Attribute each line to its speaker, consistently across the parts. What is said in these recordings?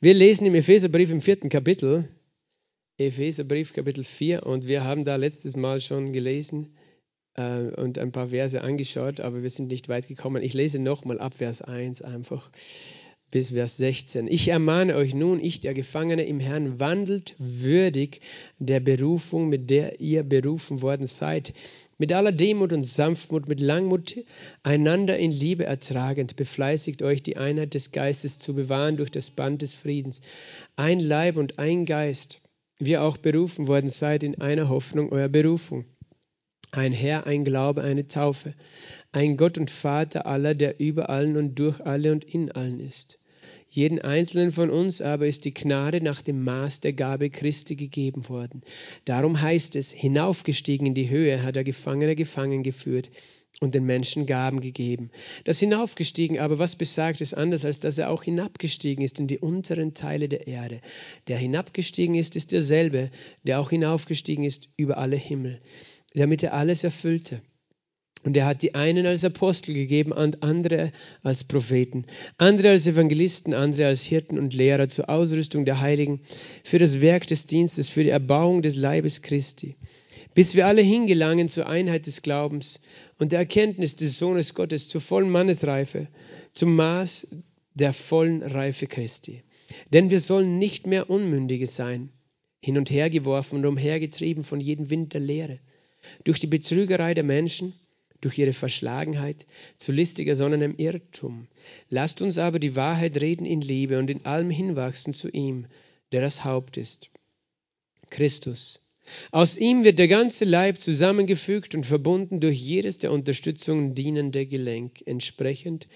Speaker 1: Wir lesen im Epheserbrief im vierten Kapitel, Epheserbrief Kapitel 4, und wir haben da letztes Mal schon gelesen äh, und ein paar Verse angeschaut, aber wir sind nicht weit gekommen. Ich lese nochmal ab Vers 1 einfach bis Vers 16. Ich ermahne euch nun, ich der Gefangene im Herrn, wandelt würdig der Berufung, mit der ihr berufen worden seid, mit aller Demut und Sanftmut, mit Langmut einander in Liebe ertragend, befleißigt euch, die Einheit des Geistes zu bewahren durch das Band des Friedens. Ein Leib und ein Geist, wie ihr auch berufen worden seid in einer Hoffnung eurer Berufung. Ein Herr, ein Glaube, eine Taufe, ein Gott und Vater aller, der über allen und durch alle und in allen ist jeden einzelnen von uns aber ist die Gnade nach dem Maß der Gabe Christi gegeben worden. Darum heißt es, hinaufgestiegen in die Höhe hat er Gefangene gefangen geführt und den Menschen Gaben gegeben. Das hinaufgestiegen aber, was besagt es anders, als dass er auch hinabgestiegen ist in die unteren Teile der Erde. Der hinabgestiegen ist, ist derselbe, der auch hinaufgestiegen ist über alle Himmel, damit er alles erfüllte. Und er hat die einen als Apostel gegeben und andere als Propheten, andere als Evangelisten, andere als Hirten und Lehrer zur Ausrüstung der Heiligen, für das Werk des Dienstes, für die Erbauung des Leibes Christi, bis wir alle hingelangen zur Einheit des Glaubens und der Erkenntnis des Sohnes Gottes, zur vollen Mannesreife, zum Maß der vollen Reife Christi. Denn wir sollen nicht mehr Unmündige sein, hin und her geworfen und umhergetrieben von jedem Wind der Lehre, durch die Betrügerei der Menschen, durch ihre Verschlagenheit zu listiger, sondern im Irrtum. Lasst uns aber die Wahrheit reden in Liebe und in allem hinwachsen zu ihm, der das Haupt ist. Christus. Aus ihm wird der ganze Leib zusammengefügt und verbunden durch jedes der Unterstützung dienende Gelenk, entsprechend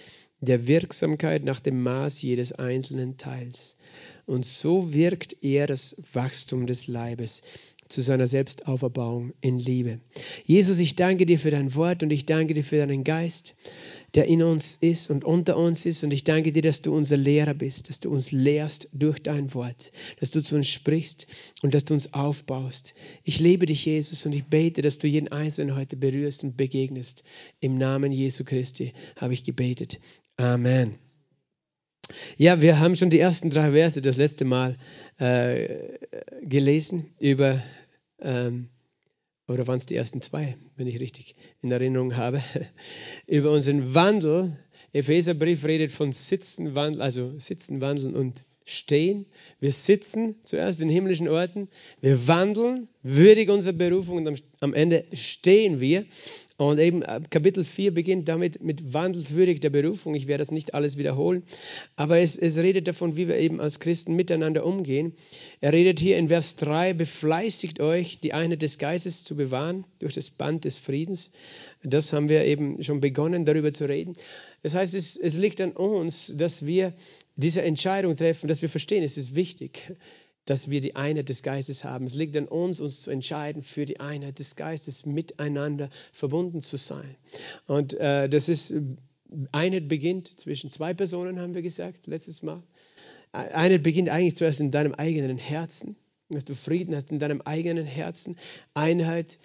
Speaker 1: der Wirksamkeit nach dem Maß jedes einzelnen Teils. Und so wirkt er das Wachstum des Leibes zu seiner Selbstauferbauung in Liebe. Jesus, ich danke dir für dein Wort und ich danke dir für deinen Geist, der in uns ist und unter uns ist. Und ich danke dir, dass du unser Lehrer bist, dass du uns lehrst durch dein Wort, dass du zu uns sprichst und dass du uns aufbaust. Ich liebe dich, Jesus, und ich bete, dass du jeden Einzelnen heute berührst und begegnest. Im Namen Jesu Christi habe ich gebetet. Amen. Ja, wir haben schon die ersten drei Verse das letzte Mal äh, gelesen über ähm, oder waren es die ersten zwei, wenn ich richtig in Erinnerung habe, über unseren Wandel. Epheserbrief redet von Sitzen, Wandeln, also Sitzen, Wandeln und Stehen. Wir sitzen zuerst in himmlischen Orten, wir wandeln würdig unserer Berufung und am Ende stehen wir. Und eben äh, Kapitel 4 beginnt damit mit wandelswürdig der Berufung. Ich werde das nicht alles wiederholen, aber es, es redet davon, wie wir eben als Christen miteinander umgehen. Er redet hier in Vers 3, befleißigt euch, die Einheit des Geistes zu bewahren durch das Band des Friedens. Das haben wir eben schon begonnen, darüber zu reden. Das heißt, es, es liegt an uns, dass wir diese Entscheidung treffen, dass wir verstehen, es ist wichtig dass wir die Einheit des Geistes haben. Es liegt an uns, uns zu entscheiden, für die Einheit des Geistes miteinander verbunden zu sein. Und äh, das ist, Einheit beginnt zwischen zwei Personen, haben wir gesagt, letztes Mal. Einheit beginnt eigentlich zuerst in deinem eigenen Herzen, dass du Frieden hast in deinem eigenen Herzen. Einheit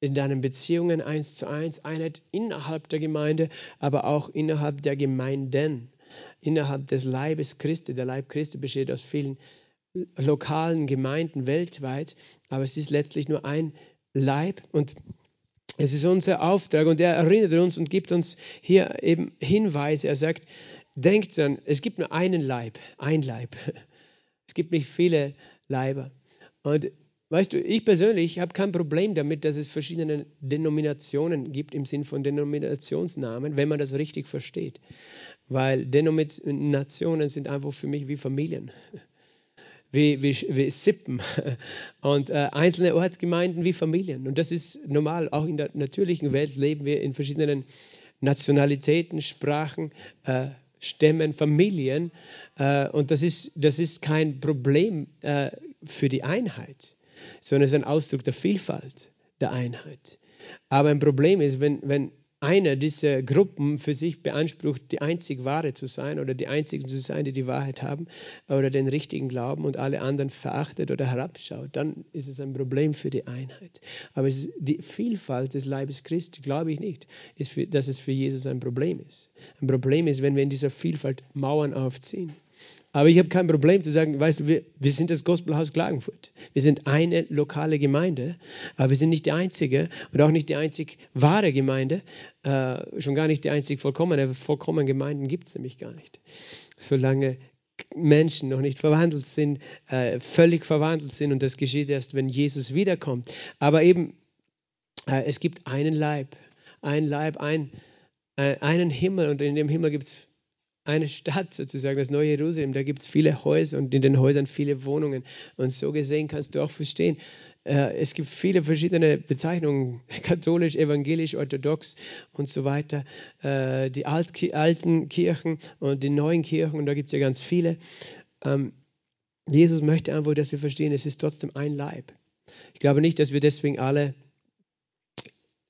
Speaker 1: in deinen Beziehungen eins zu eins, Einheit innerhalb der Gemeinde, aber auch innerhalb der Gemeinden, innerhalb des Leibes Christi. Der Leib Christi besteht aus vielen lokalen Gemeinden weltweit, aber es ist letztlich nur ein Leib und es ist unser Auftrag und er erinnert uns und gibt uns hier eben Hinweise. Er sagt, denkt dran, es gibt nur einen Leib, ein Leib. Es gibt nicht viele Leiber. Und weißt du, ich persönlich habe kein Problem damit, dass es verschiedene Denominationen gibt im Sinn von Denominationsnamen, wenn man das richtig versteht. Weil Denominationen sind einfach für mich wie Familien wie, wie, wie Sippen und äh, einzelne Ortsgemeinden wie Familien. Und das ist normal. Auch in der natürlichen Welt leben wir in verschiedenen Nationalitäten, Sprachen, äh, Stämmen, Familien. Äh, und das ist, das ist kein Problem äh, für die Einheit, sondern es ist ein Ausdruck der Vielfalt der Einheit. Aber ein Problem ist, wenn, wenn einer dieser Gruppen für sich beansprucht, die einzig wahre zu sein oder die einzigen zu sein, die die Wahrheit haben oder den richtigen Glauben und alle anderen verachtet oder herabschaut, dann ist es ein Problem für die Einheit. Aber die Vielfalt des Leibes Christi, glaube ich nicht, für, dass es für Jesus ein Problem ist. Ein Problem ist, wenn wir in dieser Vielfalt Mauern aufziehen Aber ich habe kein Problem zu sagen, weißt du, wir, wir sind das Gospelhaus Klagenfurt. Wir sind eine lokale Gemeinde, aber wir sind nicht die einzige und auch nicht die einzig wahre Gemeinde, äh, schon gar nicht die einzig vollkommene. Vollkommene Gemeinden gibt es nämlich gar nicht. Solange Menschen noch nicht verwandelt sind, äh, völlig verwandelt sind und das geschieht erst, wenn Jesus wiederkommt. Aber eben, äh, es gibt einen Leib, ein Leib, ein, äh, einen Himmel und in dem Himmel gibt es eine Stadt sozusagen, das neue Jerusalem. Da gibt es viele Häuser und in den Häusern viele Wohnungen. Und so gesehen kannst du auch verstehen, äh, es gibt viele verschiedene Bezeichnungen, katholisch, evangelisch, orthodox und so weiter. Äh, die alten Kirchen und die neuen Kirchen, und da gibt es ja ganz viele. Ähm, Jesus möchte einfach, dass wir verstehen, es ist trotzdem ein Leib. Ich glaube nicht, dass wir deswegen alle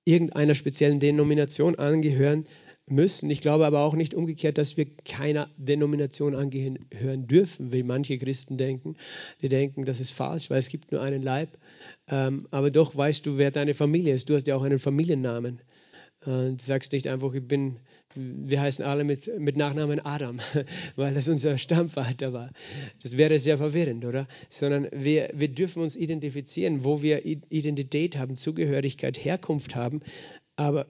Speaker 1: irgendeiner speziellen Denomination angehören, müssen. Ich glaube aber auch nicht umgekehrt, dass wir keiner Denomination angehören dürfen, wie manche Christen denken. Die denken, das ist falsch, weil es gibt nur einen Leib. Ähm, aber doch weißt du, wer deine Familie ist. Du hast ja auch einen Familiennamen. Äh, du sagst nicht einfach, ich bin, wir heißen alle mit, mit Nachnamen Adam, weil das unser Stammvater war. Das wäre sehr verwirrend, oder? Sondern wir, wir dürfen uns identifizieren, wo wir Identität haben, Zugehörigkeit, Herkunft haben. Aber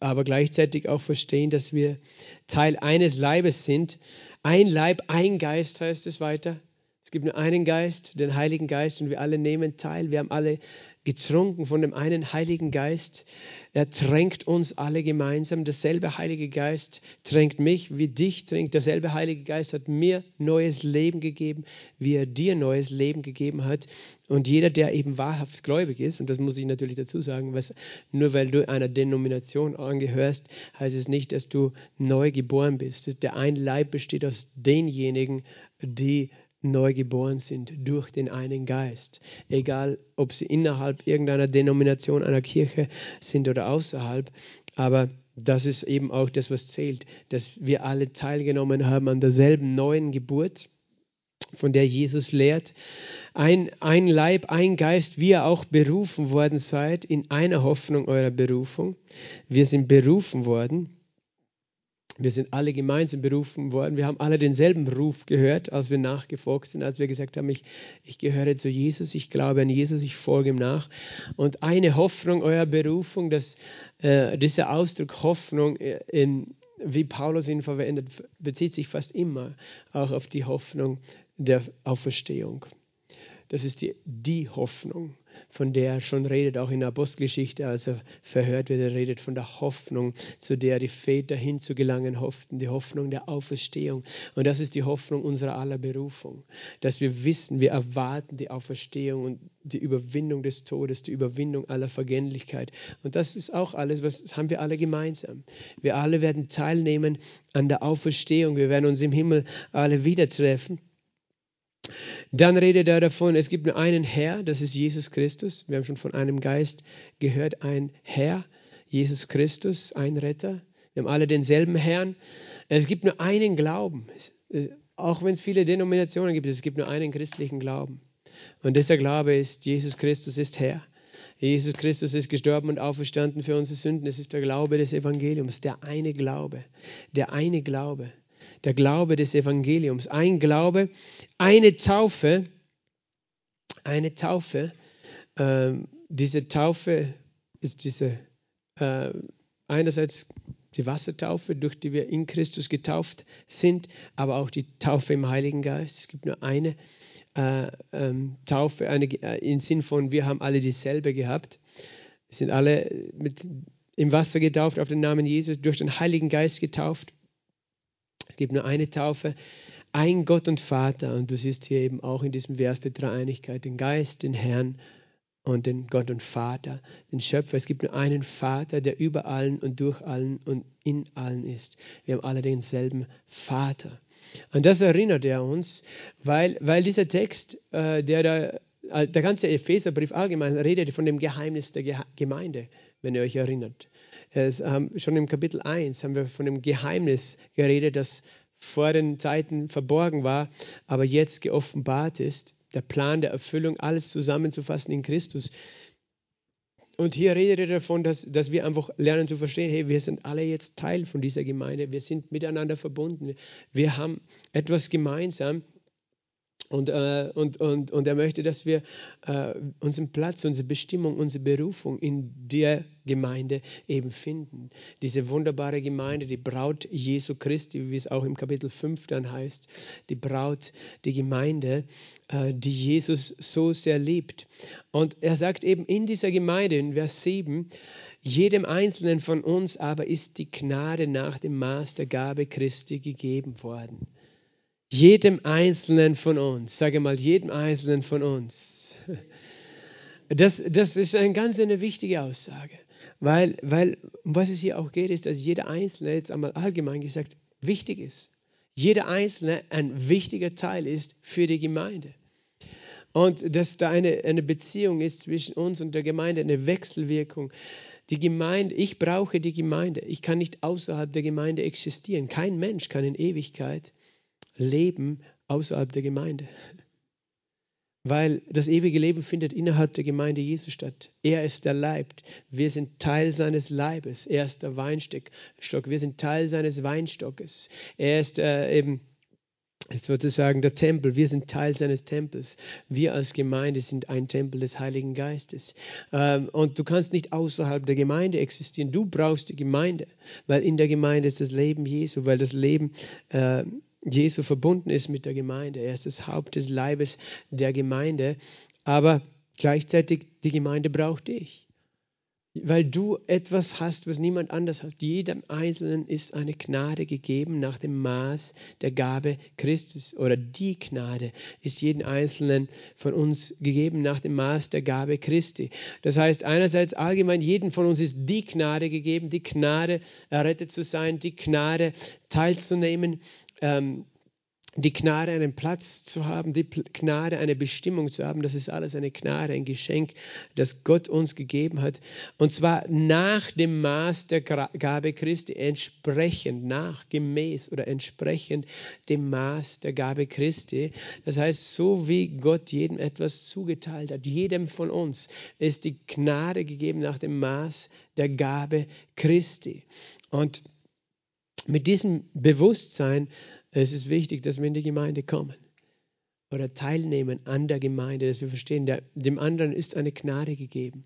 Speaker 1: aber gleichzeitig auch verstehen, dass wir Teil eines Leibes sind. Ein Leib, ein Geist heißt es weiter. Es gibt nur einen Geist, den Heiligen Geist, und wir alle nehmen teil. Wir haben alle getrunken von dem einen Heiligen Geist. Er tränkt uns alle gemeinsam. Derselbe Heilige Geist tränkt mich, wie dich tränkt. Derselbe Heilige Geist hat mir neues Leben gegeben, wie er dir neues Leben gegeben hat. Und jeder, der eben wahrhaft gläubig ist, und das muss ich natürlich dazu sagen, was, nur weil du einer Denomination angehörst, heißt es nicht, dass du neu geboren bist. Der ein Leib besteht aus denjenigen, die neu geboren sind durch den einen Geist. Egal, ob sie innerhalb irgendeiner Denomination einer Kirche sind oder außerhalb, aber das ist eben auch das, was zählt, dass wir alle teilgenommen haben an derselben neuen Geburt, von der Jesus lehrt. Ein, ein Leib, ein Geist, wie ihr auch berufen worden seid, in einer Hoffnung eurer Berufung. Wir sind berufen worden wir sind alle gemeinsam berufen worden. Wir haben alle denselben Ruf gehört, als wir nachgefolgt sind, als wir gesagt haben, ich, ich gehöre zu Jesus, ich glaube an Jesus, ich folge ihm nach. Und eine Hoffnung eurer Berufung, dass äh, dieser Ausdruck Hoffnung, äh, in, wie Paulus ihn verwendet, bezieht sich fast immer auch auf die Hoffnung der Auferstehung. Das ist die, die Hoffnung von der er schon redet, auch in der Apostelgeschichte, als er verhört wird. Er redet von der Hoffnung, zu der die Väter hinzugelangen hofften, die Hoffnung der Auferstehung. Und das ist die Hoffnung unserer aller Berufung, dass wir wissen, wir erwarten die Auferstehung und die Überwindung des Todes, die Überwindung aller Vergänglichkeit. Und das ist auch alles, was haben wir alle gemeinsam. Wir alle werden teilnehmen an der Auferstehung. Wir werden uns im Himmel alle wieder treffen. Dann redet er davon, es gibt nur einen Herr, das ist Jesus Christus. Wir haben schon von einem Geist gehört, ein Herr, Jesus Christus, ein Retter. Wir haben alle denselben Herrn. Es gibt nur einen Glauben. Äh, auch wenn es viele Denominationen gibt, es gibt nur einen christlichen Glauben. Und dieser Glaube ist, Jesus Christus ist Herr. Jesus Christus ist gestorben und auferstanden für unsere Sünden. Es ist der Glaube des Evangeliums, der eine Glaube. Der eine Glaube der Glaube des Evangeliums. Ein Glaube, eine Taufe, eine Taufe. Ähm, diese Taufe ist diese äh, einerseits die Wassertaufe, durch die wir in Christus getauft sind, aber auch die Taufe im Heiligen Geist. Es gibt nur eine äh, ähm, Taufe, eine, äh, im Sinn von, wir haben alle dieselbe gehabt. Wir sind alle mit, im Wasser getauft, auf den Namen Jesus, durch den Heiligen Geist getauft. Es gibt nur eine Taufe, ein Gott und Vater. Und du siehst hier eben auch in diesem Vers die Dreieinigkeit, den Geist, den Herrn und den Gott und Vater, den Schöpfer. Es gibt nur einen Vater, der über allen und durch allen und in allen ist. Wir haben alle denselben Vater. Und das erinnert er uns, weil, weil dieser Text, äh, der da, äh, der ganze Epheserbrief allgemein redet von dem Geheimnis der Gemeinde, wenn ihr euch erinnert. Es, ähm, schon im Kapitel 1 haben wir von dem Geheimnis geredet, das vor den Zeiten verborgen war, aber jetzt geoffenbart ist. Der Plan der Erfüllung, alles zusammenzufassen in Christus. und hier redet er davon, dass, dass wir einfach lernen zu verstehen, hey, wir sind alle jetzt Teil von dieser Gemeinde, wir sind miteinander verbunden, wir haben etwas gemeinsam und, äh, und, und, und er möchte, dass wir äh, unseren Platz, unsere Bestimmung, unsere Berufung in der Gemeinde eben finden. Diese wunderbare Gemeinde, die Braut Jesu Christi, wie es auch im Kapitel 5 dann heißt, die Braut, die Gemeinde, äh, die Jesus so sehr liebt. Und er sagt eben in dieser Gemeinde, in Vers 7, jedem Einzelnen von uns aber ist die Gnade nach dem Maß der Gabe Christi gegeben worden jedem Einzelnen von uns, sage mal, jedem Einzelnen von uns. Das, das ist eine ganz eine wichtige Aussage, weil, weil um was es hier auch geht, ist, dass jeder Einzelne, jetzt einmal allgemein gesagt, wichtig ist. Jeder Einzelne ein wichtiger Teil ist für die Gemeinde. Und dass da eine, eine Beziehung ist zwischen uns und der Gemeinde, eine Wechselwirkung. Die Gemeinde, ich brauche die Gemeinde. Ich kann nicht außerhalb der Gemeinde existieren. Kein Mensch kann in Ewigkeit leben außerhalb der Gemeinde. Weil das ewige Leben findet innerhalb der Gemeinde Jesu statt. Er ist der Leib. Wir sind Teil seines Leibes. Er ist der Weinstock. Wir sind Teil seines Weinstockes. Er ist äh, eben sozusagen der Tempel. Wir sind Teil seines Tempels. Wir als Gemeinde sind ein Tempel des Heiligen Geistes. Ähm, und du kannst nicht außerhalb der Gemeinde existieren. Du brauchst die Gemeinde, weil in der Gemeinde ist das Leben Jesu, weil das Leben äh, Jesu verbunden ist mit der Gemeinde. Er ist das Haupt des Leibes der Gemeinde. Aber gleichzeitig, die Gemeinde braucht dich. Weil du etwas hast, was niemand anders hat. Jedem Einzelnen ist eine Gnade gegeben nach dem Maß der Gabe Christus. Oder die Gnade ist jedem Einzelnen von uns gegeben nach dem Maß der Gabe Christi. Das heißt, einerseits allgemein, jedem von uns ist die Gnade gegeben, die Gnade errettet zu sein, die Gnade teilzunehmen ähm, die Gnade, einen Platz zu haben, die Gnade, eine Bestimmung zu haben, das ist alles eine Gnade, ein Geschenk, das Gott uns gegeben hat. Und zwar nach dem Maß der Gabe Christi, entsprechend, nach, gemäß oder entsprechend dem Maß der Gabe Christi. Das heißt, so wie Gott jedem etwas zugeteilt hat, jedem von uns ist die Gnade gegeben nach dem Maß der Gabe Christi. Und mit diesem Bewusstsein es ist wichtig, dass wir in die Gemeinde kommen oder teilnehmen an der Gemeinde, dass wir verstehen, der, dem anderen ist eine Gnade gegeben.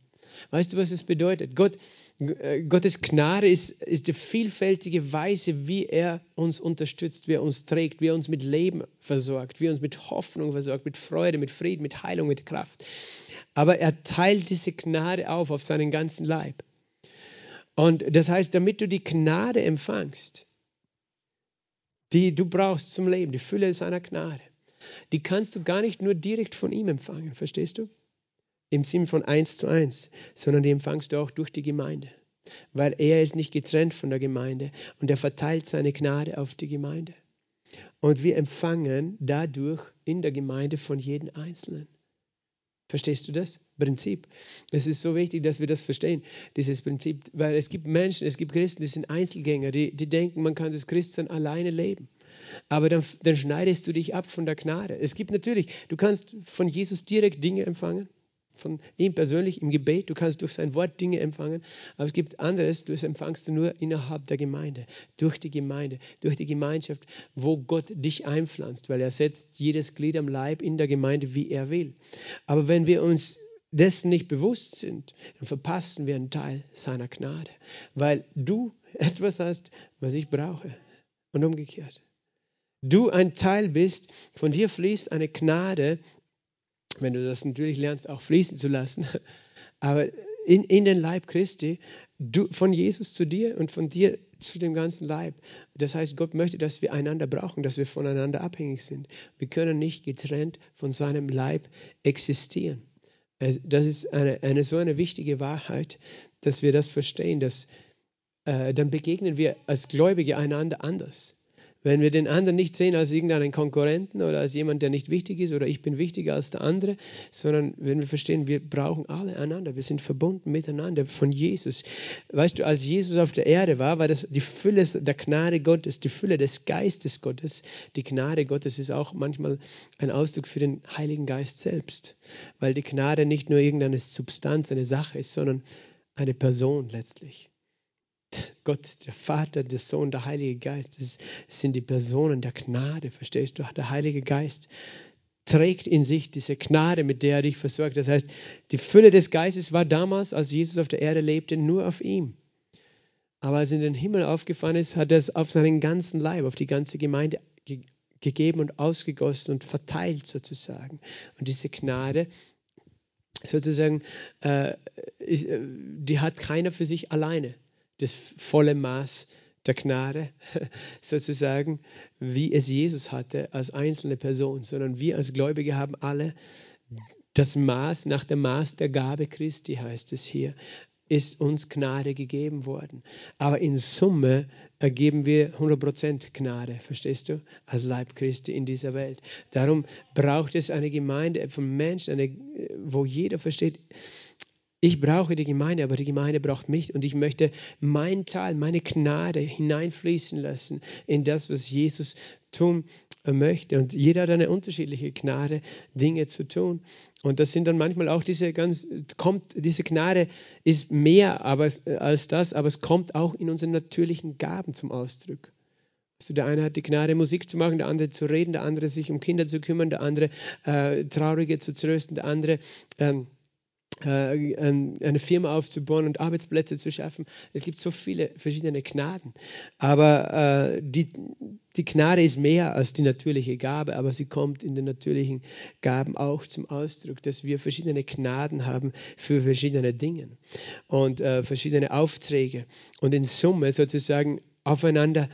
Speaker 1: Weißt du, was es bedeutet? Gott, äh, Gottes Gnade ist, ist die vielfältige Weise, wie er uns unterstützt, wie er uns trägt, wie er uns mit Leben versorgt, wie er uns mit Hoffnung versorgt, mit Freude, mit Frieden, mit Heilung, mit Kraft. Aber er teilt diese Gnade auf auf seinen ganzen Leib. Und das heißt, damit du die Gnade empfangst, die du brauchst zum Leben, die Fülle seiner Gnade, die kannst du gar nicht nur direkt von ihm empfangen, verstehst du? Im Sinn von eins zu eins, sondern die empfangst du auch durch die Gemeinde, weil er ist nicht getrennt von der Gemeinde und er verteilt seine Gnade auf die Gemeinde. Und wir empfangen dadurch in der Gemeinde von jedem Einzelnen. Verstehst du das Prinzip? Es ist so wichtig, dass wir das verstehen, dieses Prinzip, weil es gibt Menschen, es gibt Christen, die sind Einzelgänger, die, die denken, man kann das Christsein alleine leben. Aber dann, dann schneidest du dich ab von der Gnade. Es gibt natürlich, du kannst von Jesus direkt Dinge empfangen, von ihm persönlich im Gebet. Du kannst durch sein Wort Dinge empfangen, aber es gibt anderes, das empfangst du nur innerhalb der Gemeinde, durch die Gemeinde, durch die Gemeinschaft, wo Gott dich einpflanzt, weil er setzt jedes Glied am Leib in der Gemeinde, wie er will. Aber wenn wir uns dessen nicht bewusst sind, dann verpassen wir einen Teil seiner Gnade, weil du etwas hast, was ich brauche und umgekehrt. Du ein Teil bist, von dir fließt eine Gnade, wenn du das natürlich lernst, auch fließen zu lassen. Aber in, in den Leib Christi, du, von Jesus zu dir und von dir zu dem ganzen Leib. Das heißt, Gott möchte, dass wir einander brauchen, dass wir voneinander abhängig sind. Wir können nicht getrennt von seinem Leib existieren. Das ist eine, eine so eine wichtige Wahrheit, dass wir das verstehen, dass äh, dann begegnen wir als Gläubige einander anders. Wenn wir den anderen nicht sehen als irgendeinen Konkurrenten oder als jemand, der nicht wichtig ist oder ich bin wichtiger als der andere, sondern wenn wir verstehen, wir brauchen alle einander, wir sind verbunden miteinander von Jesus. Weißt du, als Jesus auf der Erde war, war das die Fülle der Gnade Gottes, die Fülle des Geistes Gottes. Die Gnade Gottes ist auch manchmal ein Ausdruck für den Heiligen Geist selbst, weil die Gnade nicht nur irgendeine Substanz, eine Sache ist, sondern eine Person letztlich. Gott, der Vater, der Sohn, der Heilige Geist, das sind die Personen der Gnade, verstehst du? Der Heilige Geist trägt in sich diese Gnade, mit der er dich versorgt. Das heißt, die Fülle des Geistes war damals, als Jesus auf der Erde lebte, nur auf ihm. Aber als er in den Himmel aufgefahren ist, hat er es auf seinen ganzen Leib, auf die ganze Gemeinde ge gegeben und ausgegossen und verteilt sozusagen. Und diese Gnade sozusagen, äh, ist, äh, die hat keiner für sich alleine das volle Maß der Gnade, sozusagen, wie es Jesus hatte als einzelne Person, sondern wir als Gläubige haben alle das Maß nach dem Maß der Gabe Christi, heißt es hier, ist uns Gnade gegeben worden. Aber in Summe ergeben wir 100% Gnade, verstehst du, als Leib Christi in dieser Welt. Darum braucht es eine Gemeinde von Menschen, eine, wo jeder versteht, ich brauche die Gemeinde, aber die Gemeinde braucht mich und ich möchte meinen Teil, meine Gnade hineinfließen lassen in das, was Jesus tun möchte. Und jeder hat eine unterschiedliche Gnade, Dinge zu tun. Und das sind dann manchmal auch diese ganz, kommt, diese Gnade ist mehr als das, aber es kommt auch in unseren natürlichen Gaben zum Ausdruck. Also der eine hat die Gnade, Musik zu machen, der andere zu reden, der andere sich um Kinder zu kümmern, der andere äh, Traurige zu trösten, der andere ähm, äh, eine Firma aufzubauen und Arbeitsplätze zu schaffen. Es gibt so viele verschiedene Gnaden. Aber äh, die, die Gnade ist mehr als die natürliche Gabe, aber sie kommt in den natürlichen Gaben auch zum Ausdruck, dass wir verschiedene Gnaden haben für verschiedene Dinge und äh, verschiedene Aufträge und in Summe sozusagen aufeinander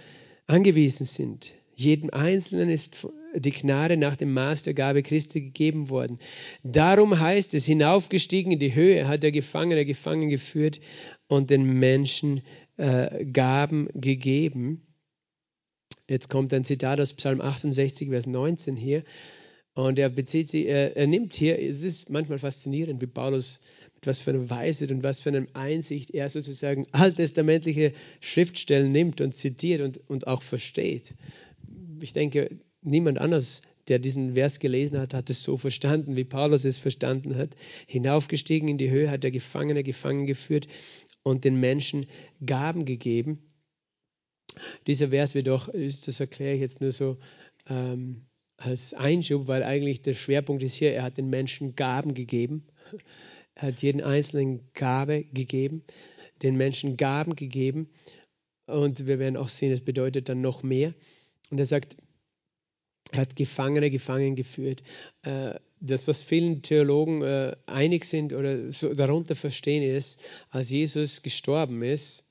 Speaker 1: angewiesen sind. Jedem Einzelnen ist die Gnade nach dem Maß der Gabe Christi gegeben worden. Darum heißt es, hinaufgestiegen in die Höhe hat der Gefangene gefangen geführt und den Menschen äh, Gaben gegeben. Jetzt kommt ein Zitat aus Psalm 68, Vers 19 hier. Und er bezieht sich, er, er nimmt hier, es ist manchmal faszinierend, wie Paulus mit was für einer Weisheit und was für einer Einsicht er sozusagen alttestamentliche Schriftstellen nimmt und zitiert und, und auch versteht. Ich denke, niemand anders, der diesen Vers gelesen hat, hat es so verstanden, wie Paulus es verstanden hat. Hinaufgestiegen in die Höhe hat der Gefangene gefangen geführt und den Menschen Gaben gegeben. Dieser Vers wird doch, das erkläre ich jetzt nur so ähm, als Einschub, weil eigentlich der Schwerpunkt ist hier, er hat den Menschen Gaben gegeben. Er hat jeden einzelnen Gabe gegeben, den Menschen Gaben gegeben. Und wir werden auch sehen, es bedeutet dann noch mehr. Und er sagt, er hat Gefangene gefangen geführt. Äh, das, was vielen Theologen äh, einig sind oder darunter verstehen, ist, als Jesus gestorben ist,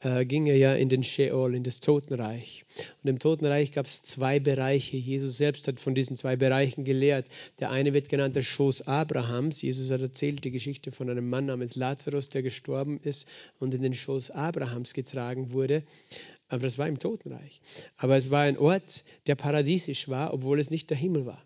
Speaker 1: äh, ging er ja in den Sheol, in das Totenreich. Und im Totenreich gab es zwei Bereiche. Jesus selbst hat von diesen zwei Bereichen gelehrt. Der eine wird genannt der Schoß Abrahams. Jesus hat erzählt die Geschichte von einem Mann namens Lazarus, der gestorben ist und in den Schoß Abrahams getragen wurde aber das war im Totenreich. Aber es war ein Ort, der paradiesisch war, obwohl es nicht der Himmel war.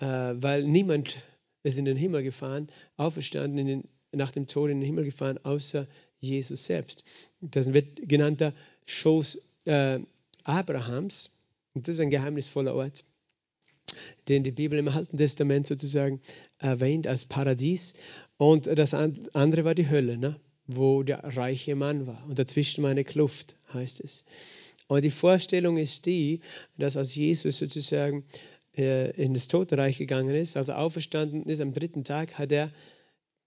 Speaker 1: Äh, weil niemand ist in den Himmel gefahren, auferstanden den, nach dem Tod in den Himmel gefahren, außer Jesus selbst. Das wird genannt der Schoß äh, Abrahams. Und das ist ein geheimnisvoller Ort, den die Bibel im Alten Testament sozusagen erwähnt als Paradies. Und das andere war die Hölle. Ne? Wo der reiche Mann war. Und dazwischen war eine Kluft, heißt es. Und die Vorstellung ist die, dass als Jesus sozusagen äh, in das Totenreich gegangen ist, also auferstanden ist am dritten Tag, hat er,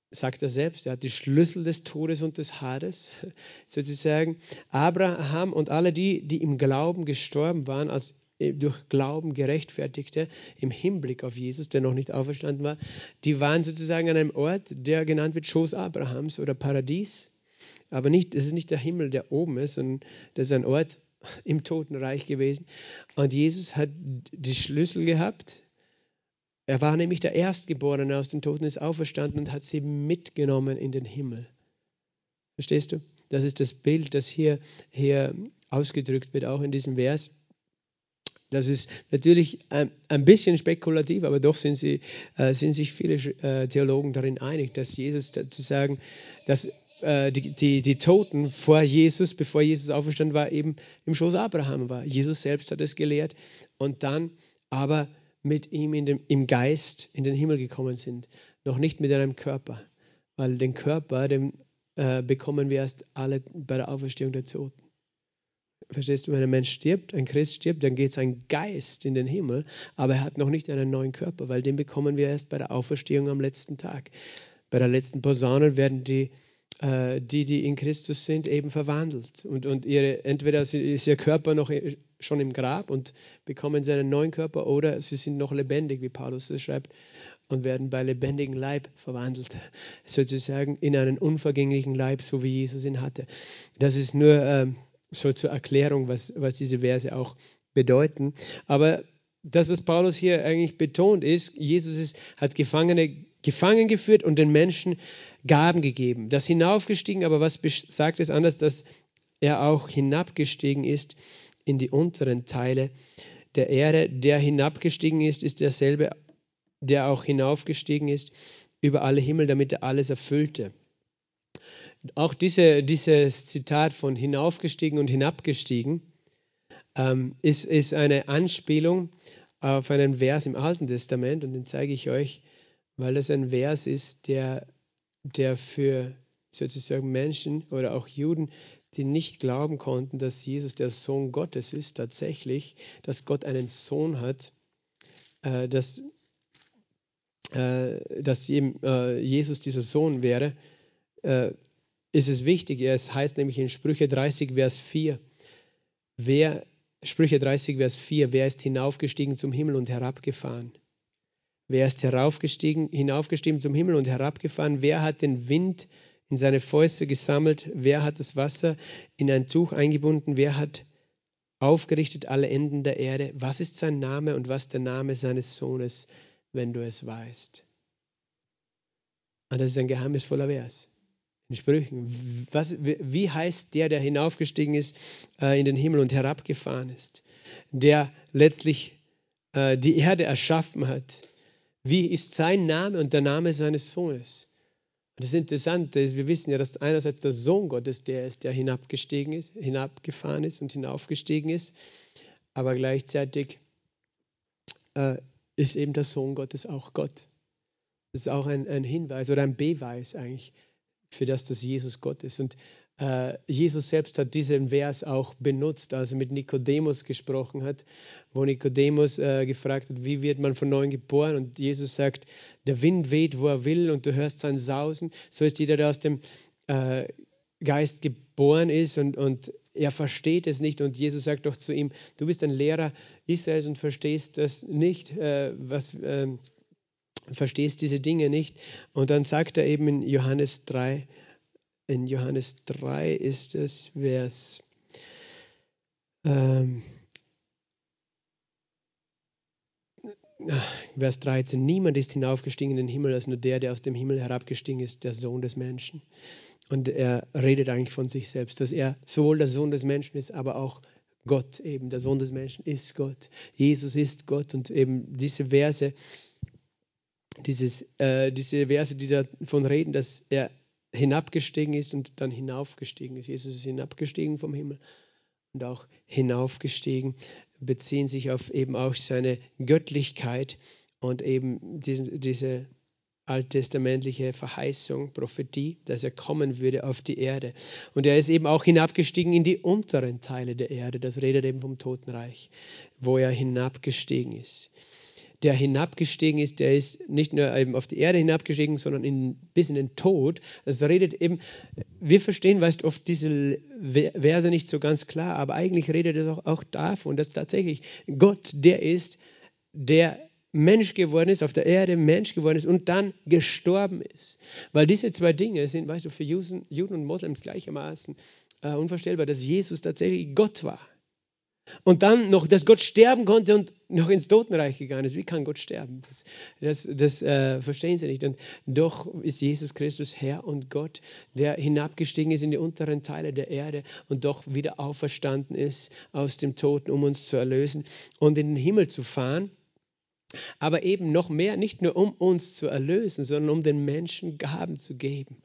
Speaker 1: sagt er selbst, er hat die Schlüssel des Todes und des Hades, sozusagen Abraham und alle die, die im Glauben gestorben waren, als durch Glauben gerechtfertigte im Hinblick auf Jesus, der noch nicht auferstanden war, die waren sozusagen an einem Ort, der genannt wird Schoß Abrahams oder Paradies. Aber nicht, es ist nicht der Himmel, der oben ist, sondern das ist ein Ort im Totenreich gewesen. Und Jesus hat die Schlüssel gehabt. Er war nämlich der Erstgeborene aus den Toten, ist auferstanden und hat sie mitgenommen in den Himmel. Verstehst du? Das ist das Bild, das hier, hier ausgedrückt wird, auch in diesem Vers. Das ist natürlich ein bisschen spekulativ, aber doch sind, sie, äh, sind sich viele äh, Theologen darin einig, dass Jesus zu sagen, dass äh, die, die, die Toten vor Jesus, bevor Jesus auferstanden war, eben im Schoß Abraham war. Jesus selbst hat es gelehrt und dann aber mit ihm in dem, im Geist in den Himmel gekommen sind. Noch nicht mit einem Körper, weil den Körper, den äh, bekommen wir erst alle bei der Auferstehung der Toten. Verstehst du, wenn ein Mensch stirbt, ein Christ stirbt, dann geht sein Geist in den Himmel, aber er hat noch nicht einen neuen Körper, weil den bekommen wir erst bei der Auferstehung am letzten Tag. Bei der letzten Posaune werden die, äh, die, die in Christus sind, eben verwandelt. Und, und ihre, entweder ist ihr Körper noch schon im Grab und bekommen sie einen neuen Körper oder sie sind noch lebendig, wie Paulus es schreibt, und werden bei lebendigem Leib verwandelt, sozusagen in einen unvergänglichen Leib, so wie Jesus ihn hatte. Das ist nur. Äh, so zur Erklärung, was, was diese Verse auch bedeuten. Aber das, was Paulus hier eigentlich betont, ist, Jesus ist, hat Gefangene gefangen geführt und den Menschen Gaben gegeben. Das hinaufgestiegen, aber was sagt es anders, dass er auch hinabgestiegen ist in die unteren Teile der Erde. Der hinabgestiegen ist, ist derselbe, der auch hinaufgestiegen ist über alle Himmel, damit er alles erfüllte. Auch diese, dieses Zitat von hinaufgestiegen und hinabgestiegen ähm, ist, ist eine Anspielung auf einen Vers im Alten Testament und den zeige ich euch, weil das ein Vers ist, der, der für sozusagen Menschen oder auch Juden, die nicht glauben konnten, dass Jesus der Sohn Gottes ist, tatsächlich, dass Gott einen Sohn hat, äh, dass, äh, dass äh, Jesus dieser Sohn wäre, äh, ist es wichtig. Es heißt nämlich in Sprüche 30, Vers 4, wer, Sprüche 30, Vers 4, wer ist hinaufgestiegen zum Himmel und herabgefahren? Wer ist heraufgestiegen, hinaufgestiegen zum Himmel und herabgefahren? Wer hat den Wind in seine Fäuste gesammelt? Wer hat das Wasser in ein Tuch eingebunden? Wer hat aufgerichtet alle Enden der Erde? Was ist sein Name und was der Name seines Sohnes, wenn du es weißt? Und das ist ein geheimnisvoller Vers in Sprüchen. Was, wie heißt der, der hinaufgestiegen ist äh, in den Himmel und herabgefahren ist? Der letztlich äh, die Erde erschaffen hat. Wie ist sein Name und der Name seines Sohnes? Und das Interessante ist, wir wissen ja, dass einerseits der Sohn Gottes der ist, der hinabgestiegen ist, hinabgefahren ist und hinaufgestiegen ist, aber gleichzeitig äh, ist eben der Sohn Gottes auch Gott. Das ist auch ein, ein Hinweis oder ein Beweis eigentlich für das, dass Jesus Gott ist. Und äh, Jesus selbst hat diesen Vers auch benutzt, als er mit Nikodemus gesprochen hat, wo Nikodemus äh, gefragt hat, wie wird man von neuem geboren? Und Jesus sagt, der Wind weht, wo er will, und du hörst sein Sausen. So ist jeder, der aus dem äh, Geist geboren ist und, und er versteht es nicht. Und Jesus sagt doch zu ihm, du bist ein Lehrer Israels und verstehst das nicht, äh, was ähm, verstehst diese Dinge nicht. Und dann sagt er eben in Johannes 3, in Johannes 3 ist es Vers, ähm, Vers 13, niemand ist hinaufgestiegen in den Himmel als nur der, der aus dem Himmel herabgestiegen ist, der Sohn des Menschen. Und er redet eigentlich von sich selbst, dass er sowohl der Sohn des Menschen ist, aber auch Gott eben. Der Sohn des Menschen ist Gott. Jesus ist Gott. Und eben diese Verse dieses, äh, diese Verse, die davon reden, dass er hinabgestiegen ist und dann hinaufgestiegen ist. Jesus ist hinabgestiegen vom Himmel und auch hinaufgestiegen, beziehen sich auf eben auch seine Göttlichkeit und eben diese, diese alttestamentliche Verheißung, Prophetie, dass er kommen würde auf die Erde. Und er ist eben auch hinabgestiegen in die unteren Teile der Erde. Das redet eben vom Totenreich, wo er hinabgestiegen ist der hinabgestiegen ist, der ist nicht nur eben auf die Erde hinabgestiegen, sondern in, bis in den Tod. Das redet eben, wir verstehen, weißt oft diese Verse nicht so ganz klar, aber eigentlich redet es auch, auch davon, dass tatsächlich Gott der ist, der Mensch geworden ist, auf der Erde Mensch geworden ist und dann gestorben ist. Weil diese zwei Dinge sind, weißt du, für Juden und Moslems gleichermaßen äh, unvorstellbar, dass Jesus tatsächlich Gott war Und dann noch, dass Gott sterben konnte und noch ins Totenreich gegangen ist. Wie kann Gott sterben? Das, das, das äh, verstehen sie nicht. Und doch ist Jesus Christus Herr und Gott, der hinabgestiegen ist in die unteren Teile der Erde und doch wieder auferstanden ist aus dem Toten, um uns zu erlösen und in den Himmel zu fahren. Aber eben noch mehr, nicht nur um uns zu erlösen, sondern um den Menschen Gaben zu geben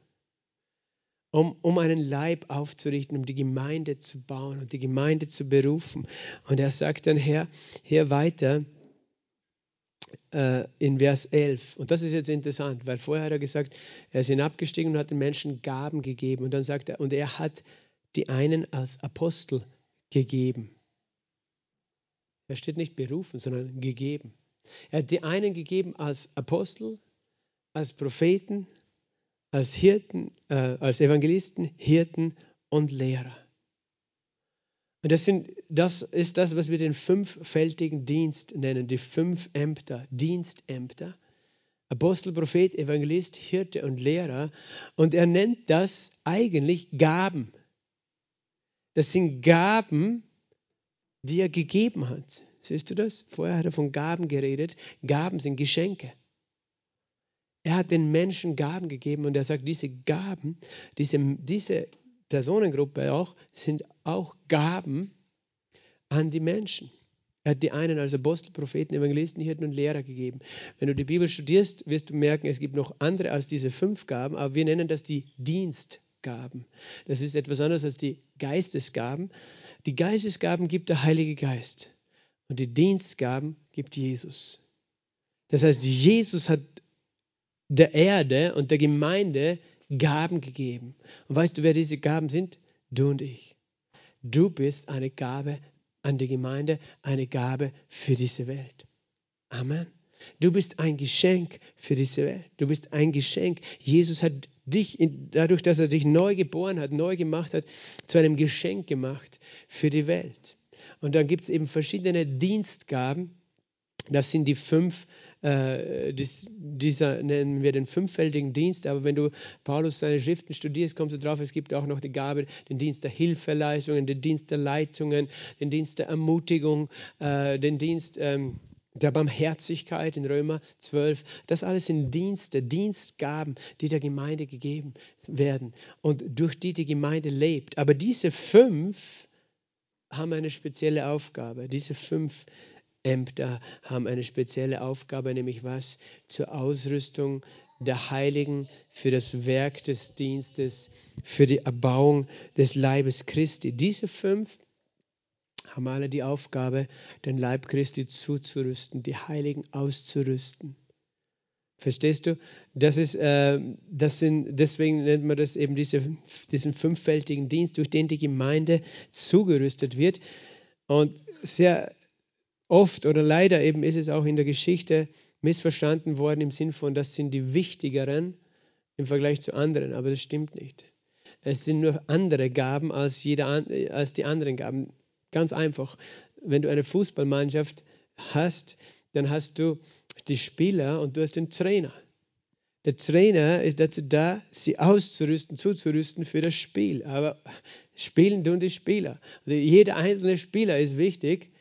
Speaker 1: um, um einen Leib aufzurichten, um die Gemeinde zu bauen und die Gemeinde zu berufen. Und er sagt dann hier, hier weiter äh, in Vers 11, und das ist jetzt interessant, weil vorher hat er gesagt, er ist hinabgestiegen und hat den Menschen Gaben gegeben. Und dann sagt er, und er hat die einen als Apostel gegeben. Er steht nicht berufen, sondern gegeben. Er hat die einen gegeben als Apostel, als Propheten, als Hirten, äh, als Evangelisten, Hirten und Lehrer. Und das, sind, das ist das, was wir den fünffältigen Dienst nennen, die fünf Ämter, Dienstämter. Apostel, Prophet, Evangelist, Hirte und Lehrer. Und er nennt das eigentlich Gaben. Das sind Gaben, die er gegeben hat. Siehst du das? Vorher hat er von Gaben geredet. Gaben sind Geschenke. Er hat den Menschen Gaben gegeben und er sagt, diese Gaben, diese, diese Personengruppe auch, sind auch Gaben an die Menschen. Er hat die einen als Apostel, Propheten, Evangelisten, Hirten und Lehrer gegeben. Wenn du die Bibel studierst, wirst du merken, es gibt noch andere als diese fünf Gaben, aber wir nennen das die Dienstgaben. Das ist etwas anderes als die Geistesgaben. Die Geistesgaben gibt der Heilige Geist und die Dienstgaben gibt Jesus. Das heißt, Jesus hat der Erde und der Gemeinde Gaben gegeben. Und weißt du, wer diese Gaben sind? Du und ich. Du bist eine Gabe an die Gemeinde, eine Gabe für diese Welt. Amen. Du bist ein Geschenk für diese Welt. Du bist ein Geschenk. Jesus hat dich, dadurch, dass er dich neu geboren hat, neu gemacht hat, zu einem Geschenk gemacht für die Welt. Und dann gibt es eben verschiedene Dienstgaben. Das sind die fünf äh, dies, dieser nennen wir den fünffältigen Dienst. Aber wenn du Paulus seine Schriften studierst, kommst du drauf, es gibt auch noch die Gabe, den Dienst der Hilfeleistungen, den Dienst der Leitungen, den Dienst der Ermutigung, äh, den Dienst ähm, der Barmherzigkeit in Römer 12. Das alles sind Dienste, Dienstgaben, die der Gemeinde gegeben werden und durch die die Gemeinde lebt. Aber diese fünf haben eine spezielle Aufgabe. Diese fünf Ämter haben eine spezielle Aufgabe, nämlich was? Zur Ausrüstung der Heiligen für das Werk des Dienstes, für die Erbauung des Leibes Christi. Diese fünf haben alle die Aufgabe, den Leib Christi zuzurüsten, die Heiligen auszurüsten. Verstehst du? Das ist, äh, das sind, deswegen nennt man das eben diese, diesen fünffältigen Dienst, durch den die Gemeinde zugerüstet wird. Und sehr oft oder leider eben ist es auch in der Geschichte missverstanden worden im Sinn von, das sind die wichtigeren im Vergleich zu anderen, aber das stimmt nicht. Es sind nur andere Gaben als, jeder, als die anderen Gaben. Ganz einfach. Wenn du eine Fußballmannschaft hast, dann hast du die Spieler und du hast den Trainer. Der Trainer ist dazu da, sie auszurüsten, zuzurüsten für das Spiel. Aber spielen tun die Spieler. Also jeder einzelne Spieler ist wichtig,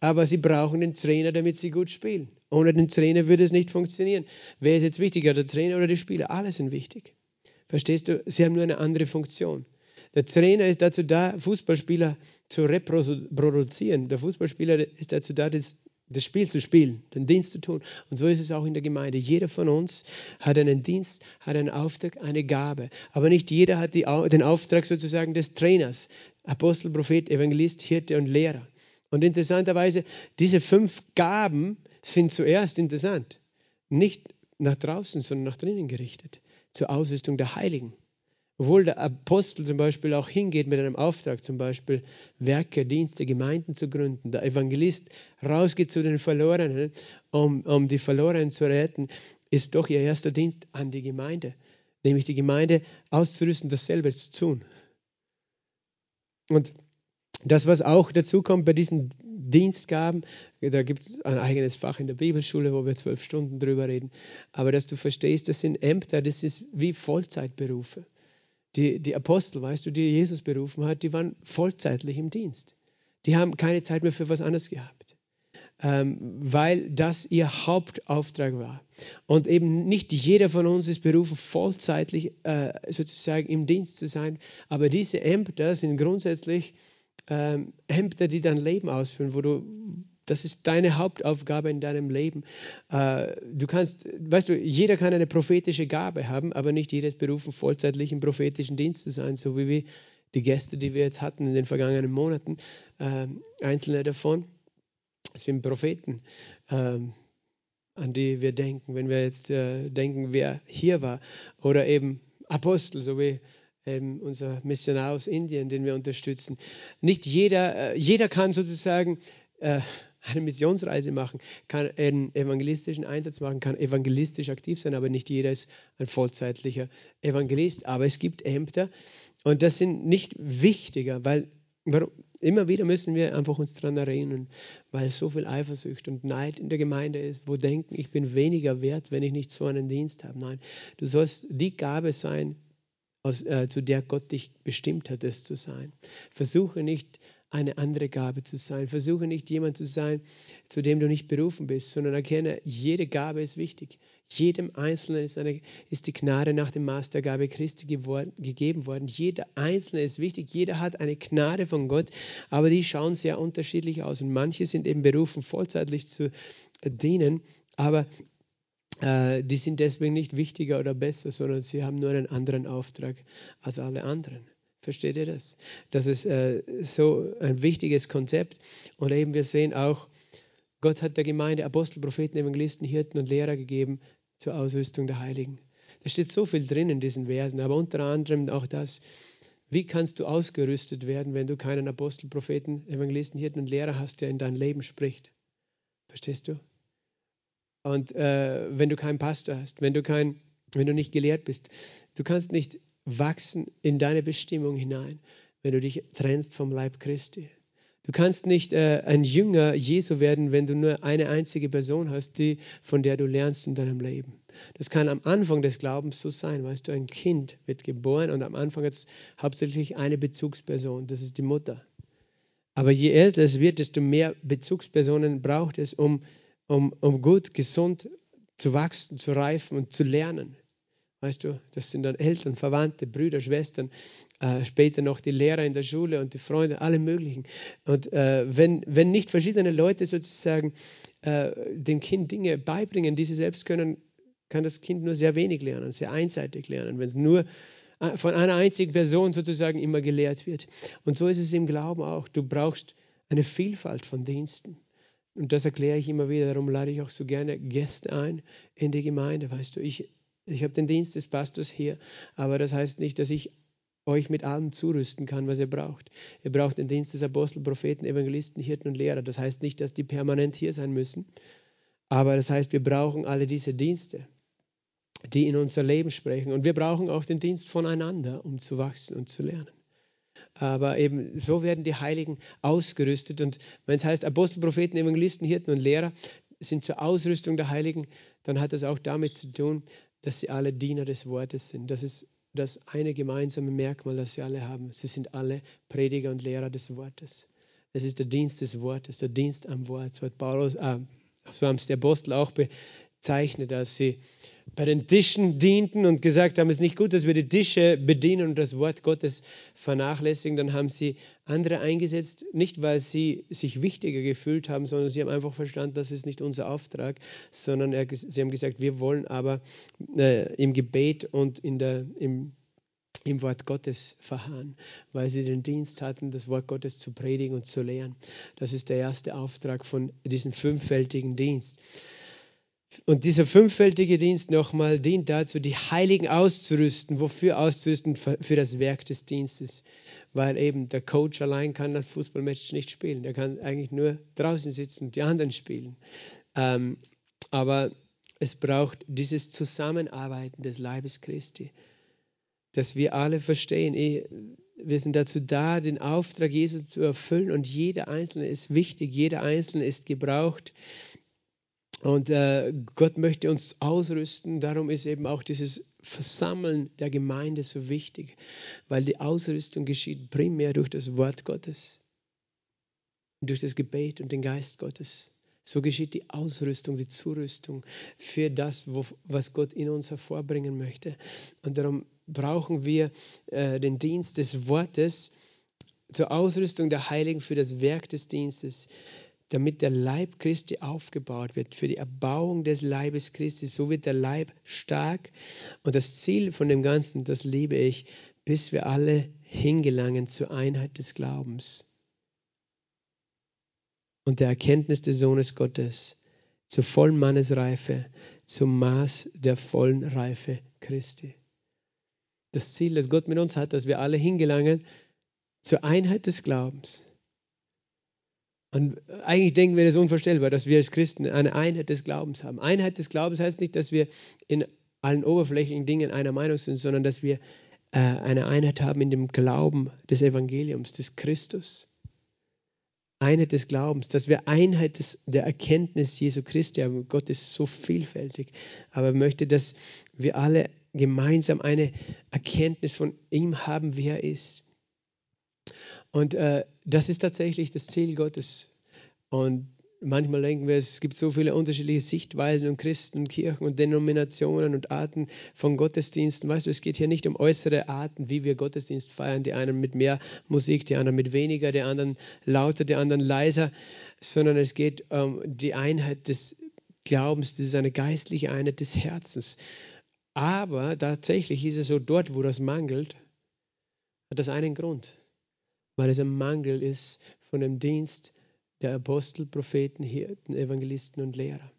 Speaker 1: aber sie brauchen den Trainer, damit sie gut spielen. Ohne den Trainer würde es nicht funktionieren. Wer ist jetzt wichtiger, der Trainer oder die Spieler? Alle sind wichtig. Verstehst du? Sie haben nur eine andere Funktion. Der Trainer ist dazu da, Fußballspieler zu reproduzieren. Der Fußballspieler ist dazu da, das, das Spiel zu spielen, den Dienst zu tun. Und so ist es auch in der Gemeinde. Jeder von uns hat einen Dienst, hat einen Auftrag, eine Gabe. Aber nicht jeder hat die, den Auftrag sozusagen des Trainers. Apostel, Prophet, Evangelist, Hirte und Lehrer. Und interessanterweise, diese fünf Gaben sind zuerst interessant, nicht nach draußen, sondern nach drinnen gerichtet, zur Ausrüstung der Heiligen. Obwohl der Apostel zum Beispiel auch hingeht mit einem Auftrag, zum Beispiel Werke, Dienste, Gemeinden zu gründen, der Evangelist rausgeht zu den Verlorenen, um, um die Verlorenen zu retten, ist doch ihr erster Dienst an die Gemeinde, nämlich die Gemeinde auszurüsten, dasselbe zu tun. Und das, was auch dazu kommt bei diesen Dienstgaben, da gibt es ein eigenes Fach in der Bibelschule, wo wir zwölf Stunden drüber reden, aber dass du verstehst, das sind Ämter, das ist wie Vollzeitberufe. Die, die Apostel, weißt du, die Jesus berufen hat, die waren vollzeitlich im Dienst. die haben keine Zeit mehr für was anderes gehabt, ähm, weil das ihr Hauptauftrag war. Und eben nicht jeder von uns ist berufen, vollzeitlich äh, sozusagen im Dienst zu sein, aber diese Ämter sind grundsätzlich ähm, Ämter, die dein Leben ausführen, wo du das ist deine Hauptaufgabe in deinem Leben. Äh, du kannst, weißt du, jeder kann eine prophetische Gabe haben, aber nicht jeder ist berufen, vollzeitlich im prophetischen Dienst zu sein, so wie wir die Gäste, die wir jetzt hatten in den vergangenen Monaten. Äh, einzelne davon sind Propheten, äh, an die wir denken, wenn wir jetzt denken, wer hier war, oder eben Apostel, so wie eben unser Missionar aus Indien, den wir unterstützen. Nicht jeder, jeder kann sozusagen eine Missionsreise machen, kann einen evangelistischen Einsatz machen, kann evangelistisch aktiv sein, aber nicht jeder ist ein vollzeitlicher Evangelist. Aber es gibt Ämter und das sind nicht wichtiger, weil immer wieder müssen wir einfach uns daran erinnern, weil so viel Eifersucht und Neid in der Gemeinde ist, wo denken, ich bin weniger wert, wenn ich nicht so einen Dienst habe. Nein, du sollst die Gabe sein, aus, äh, zu der Gott dich bestimmt hat, es zu sein. Versuche nicht eine andere Gabe zu sein. Versuche nicht jemand zu sein, zu dem du nicht berufen bist, sondern erkenne, jede Gabe ist wichtig. Jedem Einzelnen ist, eine, ist die Gnade nach dem Maß der Gabe Christi geworden, gegeben worden. Jeder Einzelne ist wichtig. Jeder hat eine Gnade von Gott, aber die schauen sehr unterschiedlich aus. Und manche sind eben berufen, vollzeitlich zu dienen, aber die sind deswegen nicht wichtiger oder besser, sondern sie haben nur einen anderen Auftrag als alle anderen. Versteht ihr das? Das ist äh, so ein wichtiges Konzept. Und eben wir sehen auch, Gott hat der Gemeinde Apostel, Propheten, Evangelisten, Hirten und Lehrer gegeben zur Ausrüstung der Heiligen. Da steht so viel drin in diesen Versen, aber unter anderem auch das, wie kannst du ausgerüstet werden, wenn du keinen Apostel, Propheten, Evangelisten, Hirten und Lehrer hast, der in dein Leben spricht? Verstehst du? Und äh, wenn du keinen Pastor hast, wenn du kein, wenn du nicht gelehrt bist, du kannst nicht wachsen in deine Bestimmung hinein, wenn du dich trennst vom Leib Christi. Du kannst nicht äh, ein Jünger Jesu werden, wenn du nur eine einzige Person hast, die, von der du lernst in deinem Leben. Das kann am Anfang des Glaubens so sein. Weißt du, ein Kind wird geboren und am Anfang es hauptsächlich eine Bezugsperson, das ist die Mutter. Aber je älter es wird, desto mehr Bezugspersonen braucht es, um, um, um gut, gesund zu wachsen, zu reifen und zu lernen. Weißt du, das sind dann Eltern, Verwandte, Brüder, Schwestern, äh, später noch die Lehrer in der Schule und die Freunde, alle möglichen. Und äh, wenn, wenn nicht verschiedene Leute sozusagen äh, dem Kind Dinge beibringen, die sie selbst können, kann das Kind nur sehr wenig lernen, sehr einseitig lernen, wenn es nur äh, von einer einzigen Person sozusagen immer gelehrt wird. Und so ist es im Glauben auch. Du brauchst eine Vielfalt von Diensten. Und das erkläre ich immer wieder, darum lade ich auch so gerne Gäste ein in die Gemeinde. Weißt du, ich ich habe den Dienst des Pastors hier, aber das heißt nicht, dass ich euch mit allem zurüsten kann, was ihr braucht. Ihr braucht den Dienst des Apostel, Propheten, Evangelisten, Hirten und Lehrer. Das heißt nicht, dass die permanent hier sein müssen, aber das heißt, wir brauchen alle diese Dienste, die in unser Leben sprechen. Und wir brauchen auch den Dienst voneinander, um zu wachsen und zu lernen. Aber eben so werden die Heiligen ausgerüstet. Und wenn es heißt Apostel, Propheten, Evangelisten, Hirten und Lehrer sind zur Ausrüstung der Heiligen, dann hat das auch damit zu tun, dass sie alle Diener des Wortes sind. Das ist das eine gemeinsame Merkmal, das sie alle haben. Sie sind alle Prediger und Lehrer des Wortes. Es ist der Dienst des Wortes, der Dienst am Wort. So hat Paulus, äh, so haben es die Apostel auch bezeichnet, dass sie bei den Tischen dienten und gesagt haben, es ist nicht gut, dass wir die Tische bedienen und das Wort Gottes vernachlässigen. Dann haben sie andere eingesetzt, nicht weil sie sich wichtiger gefühlt haben, sondern sie haben einfach verstanden, das ist nicht unser Auftrag, sondern er, sie haben gesagt, wir wollen aber äh, im Gebet und in der, im, im Wort Gottes verharren, weil sie den Dienst hatten, das Wort Gottes zu predigen und zu lehren. Das ist der erste Auftrag von diesem fünffältigen Dienst. Und dieser fünffältige Dienst nochmal dient dazu, die Heiligen auszurüsten. Wofür auszurüsten? Für das Werk des Dienstes. Weil eben der Coach allein kann ein Fußballmatch nicht spielen. Der kann eigentlich nur draußen sitzen und die anderen spielen. Ähm, aber es braucht dieses Zusammenarbeiten des Leibes Christi, dass wir alle verstehen, eh, wir sind dazu da, den Auftrag Jesu zu erfüllen und jeder Einzelne ist wichtig, jeder Einzelne ist gebraucht. Und äh, Gott möchte uns ausrüsten. Darum ist eben auch dieses Versammeln der Gemeinde so wichtig, weil die Ausrüstung geschieht primär durch das Wort Gottes. durch das Gebet und den Geist Gottes. So geschieht die Ausrüstung, die Zurüstung für das, was Gott in uns hervorbringen möchte. Und darum brauchen wir äh, den Dienst des Wortes zur Ausrüstung der Heiligen für das Werk des Dienstes, damit der Leib Christi aufgebaut wird, für die Erbauung des Leibes Christi. So wird der Leib stark. Und das Ziel von dem Ganzen, das liebe ich, bis wir alle hingelangen zur Einheit des Glaubens und der Erkenntnis des Sohnes Gottes, zur vollen Mannesreife, zum Maß der vollen Reife Christi. Das Ziel, das Gott mit uns hat, dass wir alle hingelangen zur Einheit des Glaubens. Und eigentlich denken wir das unvorstellbar, dass wir als Christen eine Einheit des Glaubens haben. Einheit des Glaubens heißt nicht, dass wir in allen oberflächlichen Dingen einer Meinung sind, sondern dass wir äh, eine Einheit haben in dem Glauben des Evangeliums, des Christus. Einheit des Glaubens, dass wir Einheit des, der Erkenntnis Jesu Christi haben. Gott ist so vielfältig, aber er möchte, dass wir alle gemeinsam eine Erkenntnis von ihm haben, wie er ist. Und äh, das ist tatsächlich das Ziel Gottes. Und manchmal denken wir, es gibt so viele unterschiedliche Sichtweisen und Christen, Kirchen und Denominationen und Arten von Gottesdiensten. Weißt du, es geht hier nicht um äußere Arten, wie wir Gottesdienst feiern. Die einen mit mehr Musik, die anderen mit weniger, die anderen lauter, die anderen leiser, sondern es geht um die Einheit des Glaubens, das ist eine geistliche Einheit des Herzens. Aber tatsächlich ist es so, dort, wo das mangelt, hat das einen Grund, weil es ein Mangel ist von dem Dienst der Apostel, Propheten, Hirten, Evangelisten und Lehrer.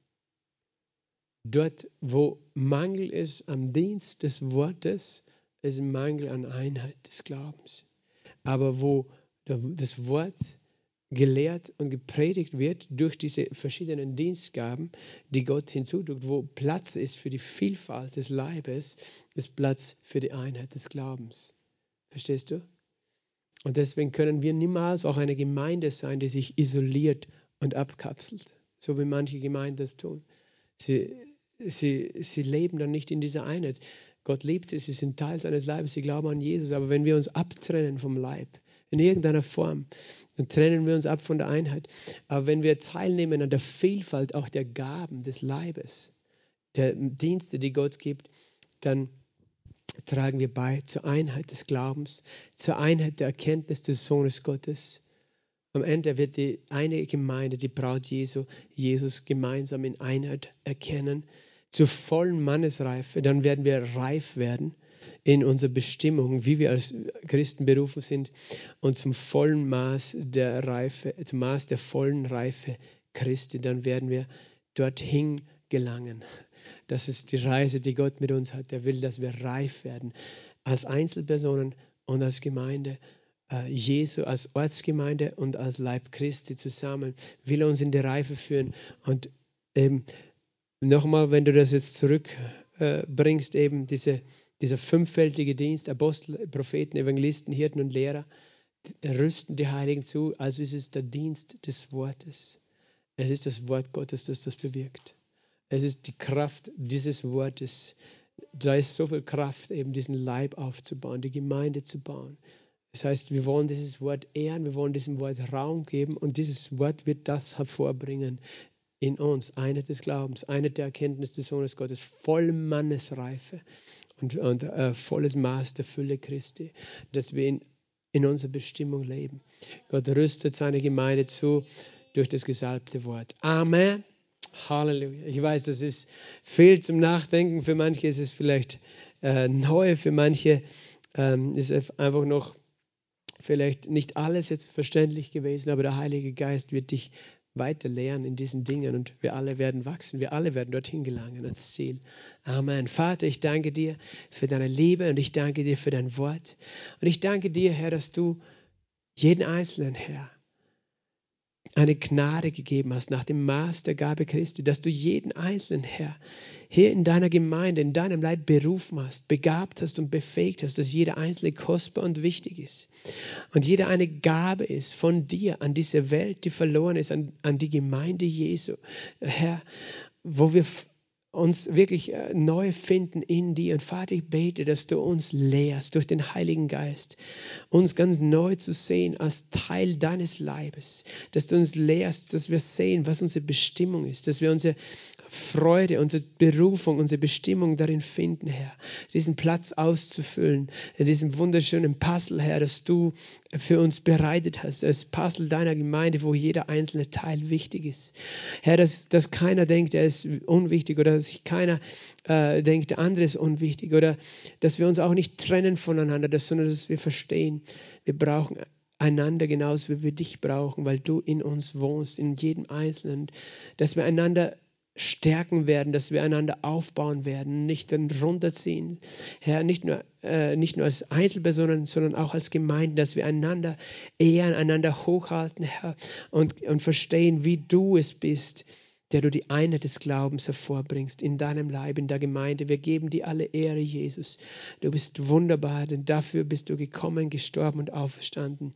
Speaker 1: Dort, wo Mangel ist am Dienst des Wortes, ist Mangel an Einheit des Glaubens. Aber wo das Wort gelehrt und gepredigt wird durch diese verschiedenen Dienstgaben, die Gott hinzutut, wo Platz ist für die Vielfalt des Leibes, ist Platz für die Einheit des Glaubens. Verstehst du? Und deswegen können wir niemals auch eine Gemeinde sein, die sich isoliert und abkapselt, so wie manche Gemeinden das tun. Sie, sie, sie leben dann nicht in dieser Einheit. Gott liebt sie, sie sind Teil seines Leibes, sie glauben an Jesus. Aber wenn wir uns abtrennen vom Leib, in irgendeiner Form, dann trennen wir uns ab von der Einheit. Aber wenn wir teilnehmen an der Vielfalt auch der Gaben des Leibes, der Dienste, die Gott gibt, dann tragen wir bei zur Einheit des Glaubens, zur Einheit der Erkenntnis des Sohnes Gottes. Am Ende wird die eine Gemeinde, die Braut Jesu, Jesus gemeinsam in Einheit erkennen, zur vollen Mannesreife. Dann werden wir reif werden in unserer Bestimmung, wie wir als Christen berufen sind, und zum vollen Maß der Reife, zum Maß der vollen Reife Christi. Dann werden wir dorthin gelangen. Das ist die Reise, die Gott mit uns hat. Er will, dass wir reif werden als Einzelpersonen und als Gemeinde. Äh, Jesu als Ortsgemeinde und als Leib Christi zusammen will uns in die Reife führen. Und eben nochmal, wenn du das jetzt zurückbringst, äh, eben diese, dieser fünffältige Dienst, Apostel, Propheten, Evangelisten, Hirten und Lehrer, rüsten die Heiligen zu, also ist es der Dienst des Wortes. Es ist das Wort Gottes, das das bewirkt. Es ist die Kraft dieses Wortes. Da ist so viel Kraft, eben diesen Leib aufzubauen, die Gemeinde zu bauen. Das heißt, wir wollen dieses Wort ehren, wir wollen diesem Wort Raum geben und dieses Wort wird das hervorbringen in uns. Eine des Glaubens, eine der Erkenntnis des Sohnes Gottes, voll Mannesreife und, und äh, volles Maß der Fülle Christi, dass wir in, in unserer Bestimmung leben. Gott rüstet seine Gemeinde zu durch das gesalbte Wort. Amen. Halleluja. Ich weiß, das ist viel zum Nachdenken. Für manche ist es vielleicht äh, neu, für manche ähm, ist es einfach noch vielleicht nicht alles jetzt verständlich gewesen, aber der Heilige Geist wird dich weiter lehren in diesen Dingen und wir alle werden wachsen, wir alle werden dorthin gelangen als Ziel. Amen. Vater, ich danke dir für deine Liebe und ich danke dir für dein Wort. Und ich danke dir, Herr, dass du jeden Einzelnen, Herr, eine Gnade gegeben hast nach dem Maß der Gabe Christi, dass du jeden einzelnen Herr hier in deiner Gemeinde, in deinem Leib berufen hast, begabt hast und befähigt hast, dass jeder einzelne kostbar und wichtig ist. Und jeder eine Gabe ist von dir an diese Welt, die verloren ist, an, an die Gemeinde Jesu, Herr, wo wir uns wirklich äh, neu finden in dir. Und Vater, ich bete, dass du uns lehrst durch den Heiligen Geist, uns ganz neu zu sehen als Teil deines Leibes, dass du uns lehrst, dass wir sehen, was unsere Bestimmung ist, dass wir unsere Freude, unsere Berufung, unsere Bestimmung darin finden, Herr, diesen Platz auszufüllen, in diesem wunderschönen Puzzle, Herr, das du für uns bereitet hast, das Puzzle deiner Gemeinde, wo jeder einzelne Teil wichtig ist. Herr, dass, dass keiner denkt, er ist unwichtig oder sich keiner äh, denkt, der andere ist unwichtig oder dass wir uns auch nicht trennen voneinander, dass, sondern dass wir verstehen, wir brauchen einander genauso wie wir dich brauchen, weil du in uns wohnst, in jedem Einzelnen, dass wir einander stärken werden, dass wir einander aufbauen werden, nicht dann runterziehen. Herr, nicht nur, äh, nicht nur als Einzelpersonen, sondern auch als Gemeinden, dass wir einander ehren, einander hochhalten, Herr, und, und verstehen, wie du es bist, der du die Einheit des Glaubens hervorbringst in deinem Leib, in der Gemeinde. Wir geben dir alle Ehre, Jesus. Du bist wunderbar, denn dafür bist du gekommen, gestorben und auferstanden.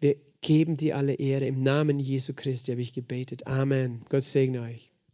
Speaker 1: Wir geben dir alle Ehre. Im Namen Jesu Christi habe ich gebetet. Amen. Gott segne euch.